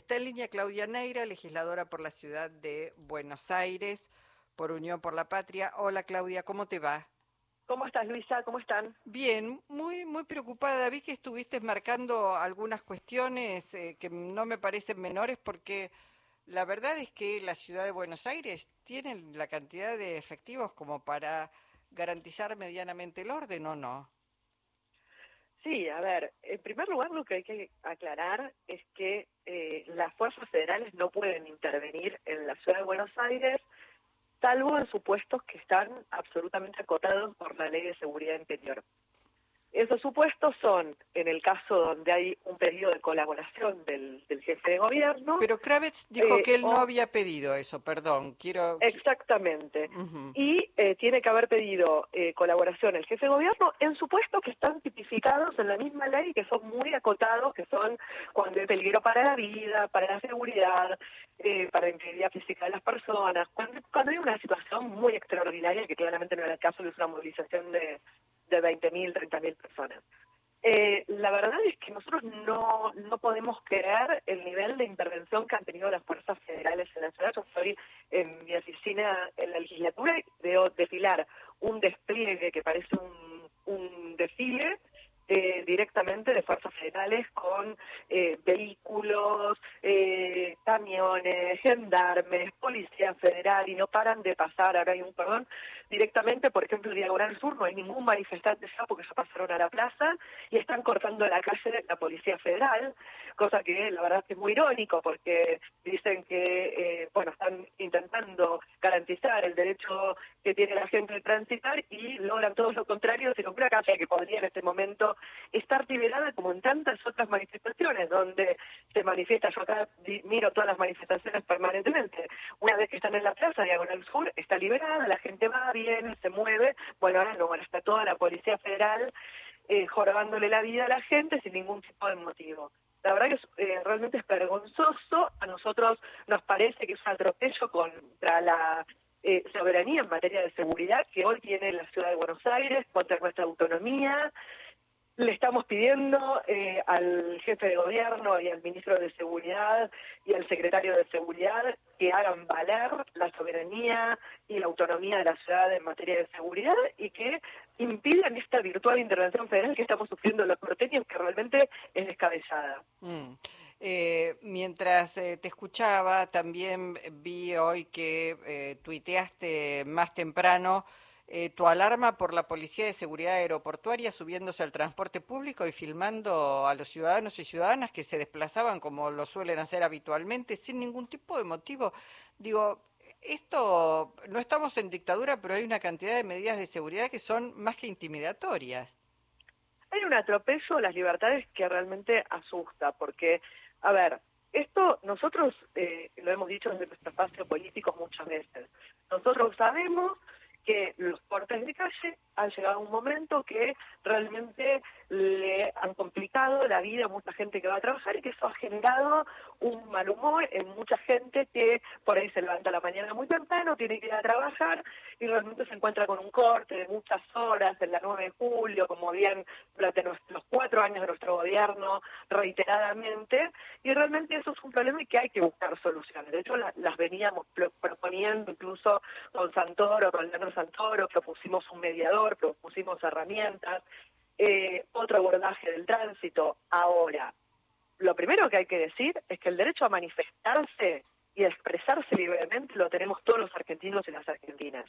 Está en línea Claudia Neira, legisladora por la ciudad de Buenos Aires, por Unión por la Patria. Hola Claudia, ¿cómo te va? ¿Cómo estás, Luisa? ¿Cómo están? Bien, muy muy preocupada. Vi que estuviste marcando algunas cuestiones eh, que no me parecen menores porque la verdad es que la ciudad de Buenos Aires tiene la cantidad de efectivos como para garantizar medianamente el orden, ¿o no? Sí, a ver, en primer lugar lo que hay que aclarar es que eh, las fuerzas federales no pueden intervenir en la ciudad de Buenos Aires, salvo en supuestos que están absolutamente acotados por la ley de seguridad interior. Esos supuestos son, en el caso donde hay un pedido de colaboración del, jefe de gobierno. Pero Kravitz dijo eh, que él no había pedido eso, perdón, quiero. Exactamente. Y eh, tiene que haber pedido eh, colaboración el jefe de gobierno en supuestos que están tipificados en la misma ley, que son muy acotados, que son cuando hay peligro para la vida, para la seguridad, para la integridad física de las personas, cuando, cuando hay una situación muy extraordinaria, que claramente no era el caso de una movilización de de 20.000, 30.000 personas. Eh, la verdad es que nosotros no, no podemos creer el nivel de intervención que han tenido las fuerzas federales en la ciudad. Yo estoy en mi oficina en la legislatura y veo desfilar un despliegue que parece un, desfile eh, directamente de fuerzas federales con eh, vehículos, eh, camiones, gendarmes, policía federal y no paran de pasar, ahora hay un perdón, directamente, por ejemplo, Diagonal Sur no hay ningún manifestante ya porque ya pasaron a la plaza y están cortando la calle de la policía federal, cosa que la verdad es muy irónico porque dicen que, bueno, están intentando garantizar el derecho que tiene la gente de transitar y logran todo lo contrario, sino una calle que podría en este momento estar liberada como en tantas otras manifestaciones, donde se manifiesta, yo acá miro todas las manifestaciones permanentemente, vez que están en la plaza Diagonal Sur, está liberada, la gente va, viene, se mueve, bueno, ahora no, está toda la Policía Federal eh, jorobándole la vida a la gente sin ningún tipo de motivo. La verdad que eh, realmente es vergonzoso, a nosotros nos parece que es un atropello contra la eh, soberanía en materia de seguridad que hoy tiene la ciudad de Buenos Aires, contra nuestra autonomía, le estamos pidiendo eh, al jefe de gobierno y al ministro de Seguridad y al secretario de Seguridad que hagan valer la soberanía y la autonomía de la ciudad en materia de seguridad y que impidan esta virtual intervención federal que estamos sufriendo los porteños, que realmente es descabellada. Mm. Eh, mientras eh, te escuchaba, también vi hoy que tuiteaste más temprano eh, tu alarma por la Policía de Seguridad Aeroportuaria subiéndose al transporte público y filmando a los ciudadanos y ciudadanas que se desplazaban como lo suelen hacer habitualmente sin ningún tipo de motivo. Digo, esto no estamos en dictadura, pero hay una cantidad de medidas de seguridad que son más que intimidatorias. Hay un atropello a las libertades que realmente asusta, porque, a ver, esto nosotros eh, lo hemos dicho desde nuestro espacio político muchas veces. Nosotros sabemos que los portes de calle han llegado a un momento que realmente le han complicado la vida a mucha gente que va a trabajar y que eso ha generado un mal humor en mucha gente que por ahí se levanta la mañana muy temprano, tiene que ir a trabajar y realmente se encuentra con un corte de muchas horas en la 9 de julio, como bien durante los cuatro años de nuestro gobierno reiteradamente, y realmente eso es un problema y que hay que buscar soluciones. De hecho, las veníamos proponiendo incluso con Santoro, con Santoro, propusimos un mediador, propusimos herramientas, eh, otro abordaje del tránsito. Ahora, lo primero que hay que decir es que el derecho a manifestarse y a expresarse libremente lo tenemos todos los argentinos y las argentinas.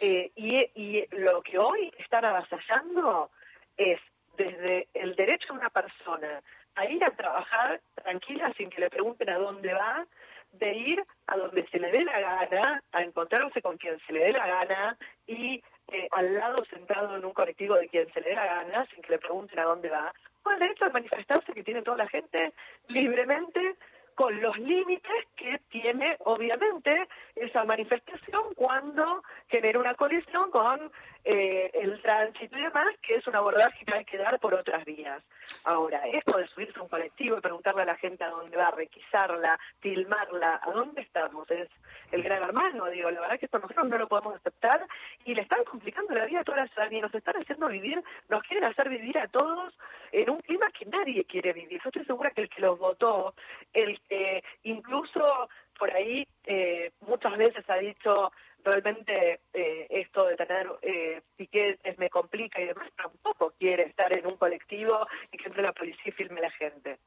Eh, y, lo que hoy están avasallando es desde el derecho de una persona a ir a trabajar tranquila sin que le pregunten a dónde va, de ir a donde se le dé la gana, a encontrarse con quien se le dé la gana y eh, al lado sentado en un colectivo de quien se le dé la gana, sin que le pregunten a dónde va, con el derecho a manifestarse que tiene toda la gente libremente, con los límites que tiene, obviamente, esa manifestación cuando genera una colisión con eh, el tránsito y demás, que es un abordaje que hay que dar por otras vías. Ahora, esto de subirse a un colectivo y preguntarle a la gente a dónde va, requisarla, filmarla, ¿a dónde estamos? Es el gran hermano, digo, la verdad que esto nosotros no lo podemos aceptar y le están complicando la vida a toda la ciudadanía, nos están haciendo vivir, nos quieren hacer vivir a todos en un clima que nadie quiere vivir. Yo estoy segura que el que los votó, el que incluso por ahí eh, muchas veces ha dicho realmente eh, esto de tener eh, piquetes me complica y demás, tampoco quiere estar en un colectivo y que entre la policía y filme la gente.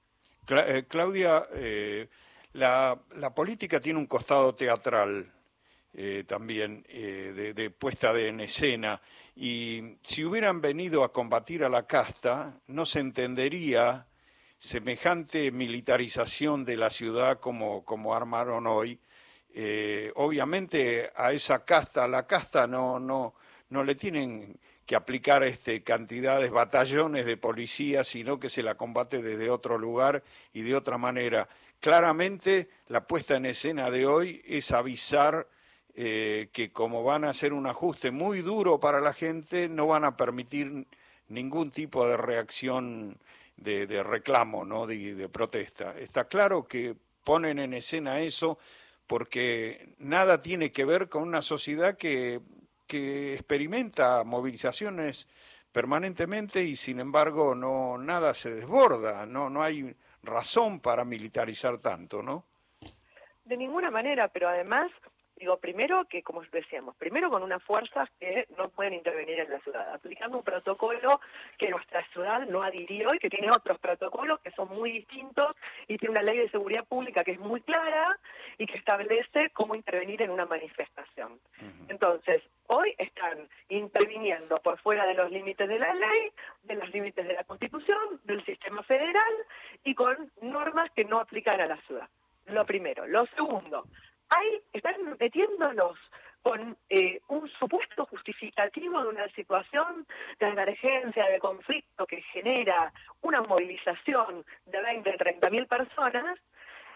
Eh, Claudia, la, la, política tiene un costado teatral también de, de, puesta de en escena y si hubieran venido a combatir a la casta no se entendería semejante militarización de la ciudad como, como armaron hoy eh, obviamente a esa casta, a la casta no, no, no le tienen que aplicar este, cantidades, batallones de policía, sino que se la combate desde otro lugar y de otra manera. Claramente la puesta en escena de hoy es avisar eh, que como van a hacer un ajuste muy duro para la gente, no van a permitir ningún tipo de reacción de, reclamo, ¿no? De, de protesta. Está claro que ponen en escena eso porque nada tiene que ver con una sociedad que, que experimenta movilizaciones permanentemente y sin embargo no nada se desborda, no no hay razón para militarizar tanto, ¿no? De ninguna manera, pero además Digo, primero que, como decíamos, primero con unas fuerzas que no pueden intervenir en la ciudad, aplicando un protocolo que nuestra ciudad no adhirió y que tiene otros protocolos que son muy distintos y tiene una ley de seguridad pública que es muy clara y que establece cómo intervenir en una manifestación. Entonces, hoy están interviniendo por fuera de los límites de la ley, de los límites de la Constitución, del sistema federal y con normas que no aplican a la ciudad. Lo primero. Lo segundo, ahí están metiéndonos con eh, un supuesto justificativo de una situación de emergencia, de conflicto que genera una movilización de 20, 30 mil personas,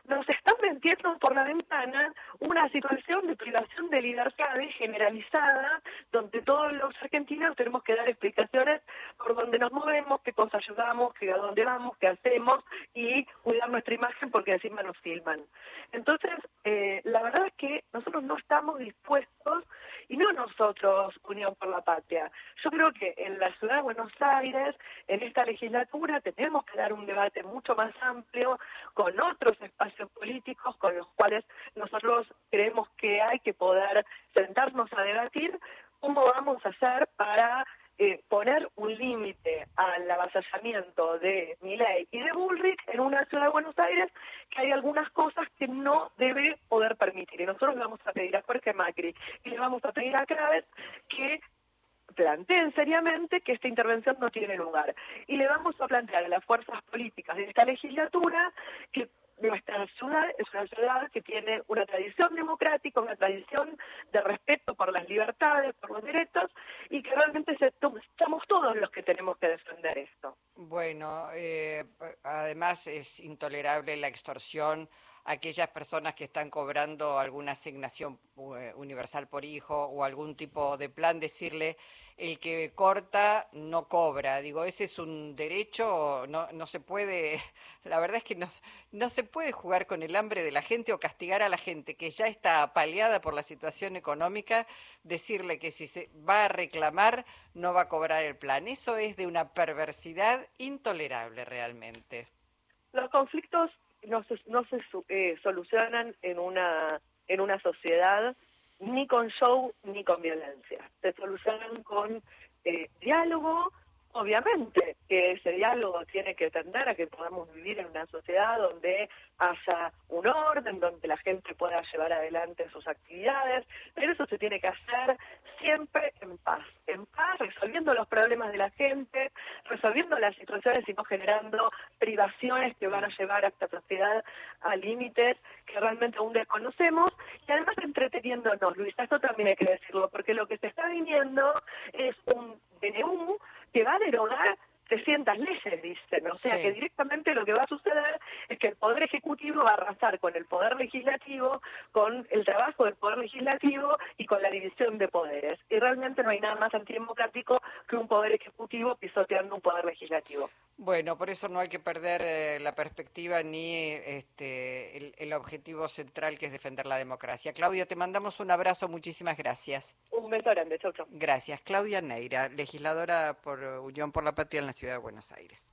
nos están metiendo por la ventana una situación de privación de libertades generalizada, donde todos los argentinos tenemos que dar explicaciones por dónde nos movemos, qué cosas ayudamos, qué a dónde vamos, qué hacemos y cuidar nuestra imagen porque encima nos filman. Entonces, eh, la verdad es que nosotros no estamos dispuestos, y no nosotros, Unión por la Patria. Yo creo que en la ciudad de Buenos Aires, en esta legislatura, tenemos que dar un debate mucho más amplio con otros espacios políticos con los cuales nosotros creemos que hay que poder sentarnos a debatir cómo vamos a hacer para eh, poner un límite al avasallamiento de Miley y de Bullrich en una ciudad de Buenos Aires que hay algunas cosas que no debe poder permitir. Y nosotros le vamos a pedir a Jorge Macri y le vamos a pedir a Kraves que planteen seriamente que esta intervención no tiene lugar. Y le vamos a plantear a las fuerzas políticas de esta legislatura que nuestra ciudad es una ciudad que tiene una tradición democrática, una tradición de respeto por las libertades, por los derechos, y que realmente somos todos los que tenemos que defender esto. Bueno, eh, además es intolerable la extorsión aquellas personas que están cobrando alguna asignación eh, universal por hijo o algún tipo de plan, decirle el que corta no cobra. Digo, ese es un derecho, no, no se puede, la verdad es que no, no se puede jugar con el hambre de la gente o castigar a la gente que ya está apaleada por la situación económica, decirle que si se va a reclamar no va a cobrar el plan. Eso es de una perversidad intolerable realmente. Los conflictos no se, no se eh, solucionan en una, en una sociedad ni con show ni con violencia. Se solucionan con eh, diálogo, obviamente que ese diálogo tiene que tender a que podamos vivir en una sociedad donde haya un orden, donde la gente pueda llevar adelante sus actividades, pero eso se tiene que hacer siempre en paz, en paz, resolviendo los problemas de la gente, resolviendo las situaciones y no generando privaciones que van a llevar a esta sociedad a límites que realmente aún desconocemos y además entreteniéndonos, Luisa, esto también hay que decirlo, porque lo que se está viniendo es un DNU que va a derogar 300 leyes, dicen. O sea que directamente lo que va a suceder es que el Poder Ejecutivo va a arrasar con el Poder Legislativo, con el trabajo del Poder Legislativo y con la división de poderes. Y realmente no hay nada más antidemocrático que un Poder Ejecutivo pisoteando un Poder Legislativo. Bueno, por eso no hay que perder eh, la perspectiva ni este, el, objetivo central que es defender la democracia. Claudia, te mandamos un abrazo, muchísimas gracias. Un beso grande, chau, Gracias. Claudia Neira, legisladora por Unión por la Patria en la Ciudad de Buenos Aires.